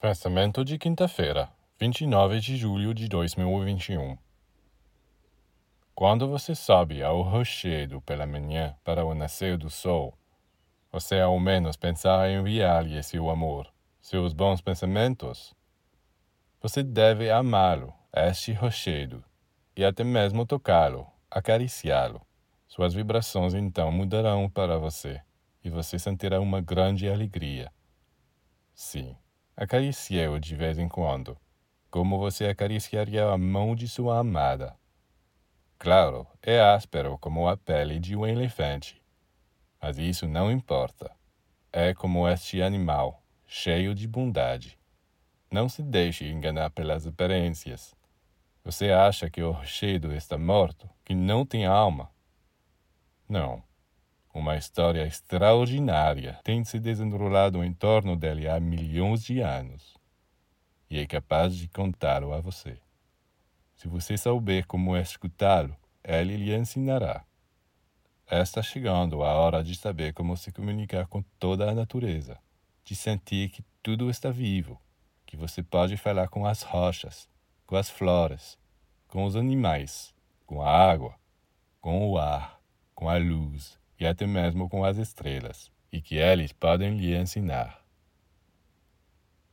Pensamento de quinta-feira, 29 de julho de 2021. Quando você sobe ao rochedo pela manhã para o nascer do sol, você ao menos pensar em enviar-lhe seu amor, seus bons pensamentos. Você deve amá-lo, este rochedo, e até mesmo tocá-lo, acariciá-lo. Suas vibrações então mudarão para você, e você sentirá uma grande alegria. Sim Acaricie-o de vez em quando, como você acariciaria a mão de sua amada. Claro, é áspero como a pele de um elefante, mas isso não importa. É como este animal, cheio de bondade. Não se deixe enganar pelas aparências. Você acha que o rochedo está morto, que não tem alma? Não. Uma história extraordinária tem se desenrolado em torno dele há milhões de anos e é capaz de contá-lo a você. Se você souber como escutá-lo, ele lhe ensinará. Está chegando a hora de saber como se comunicar com toda a natureza, de sentir que tudo está vivo, que você pode falar com as rochas, com as flores, com os animais, com a água, com o ar, com a luz e até mesmo com as estrelas, e que eles podem lhe ensinar.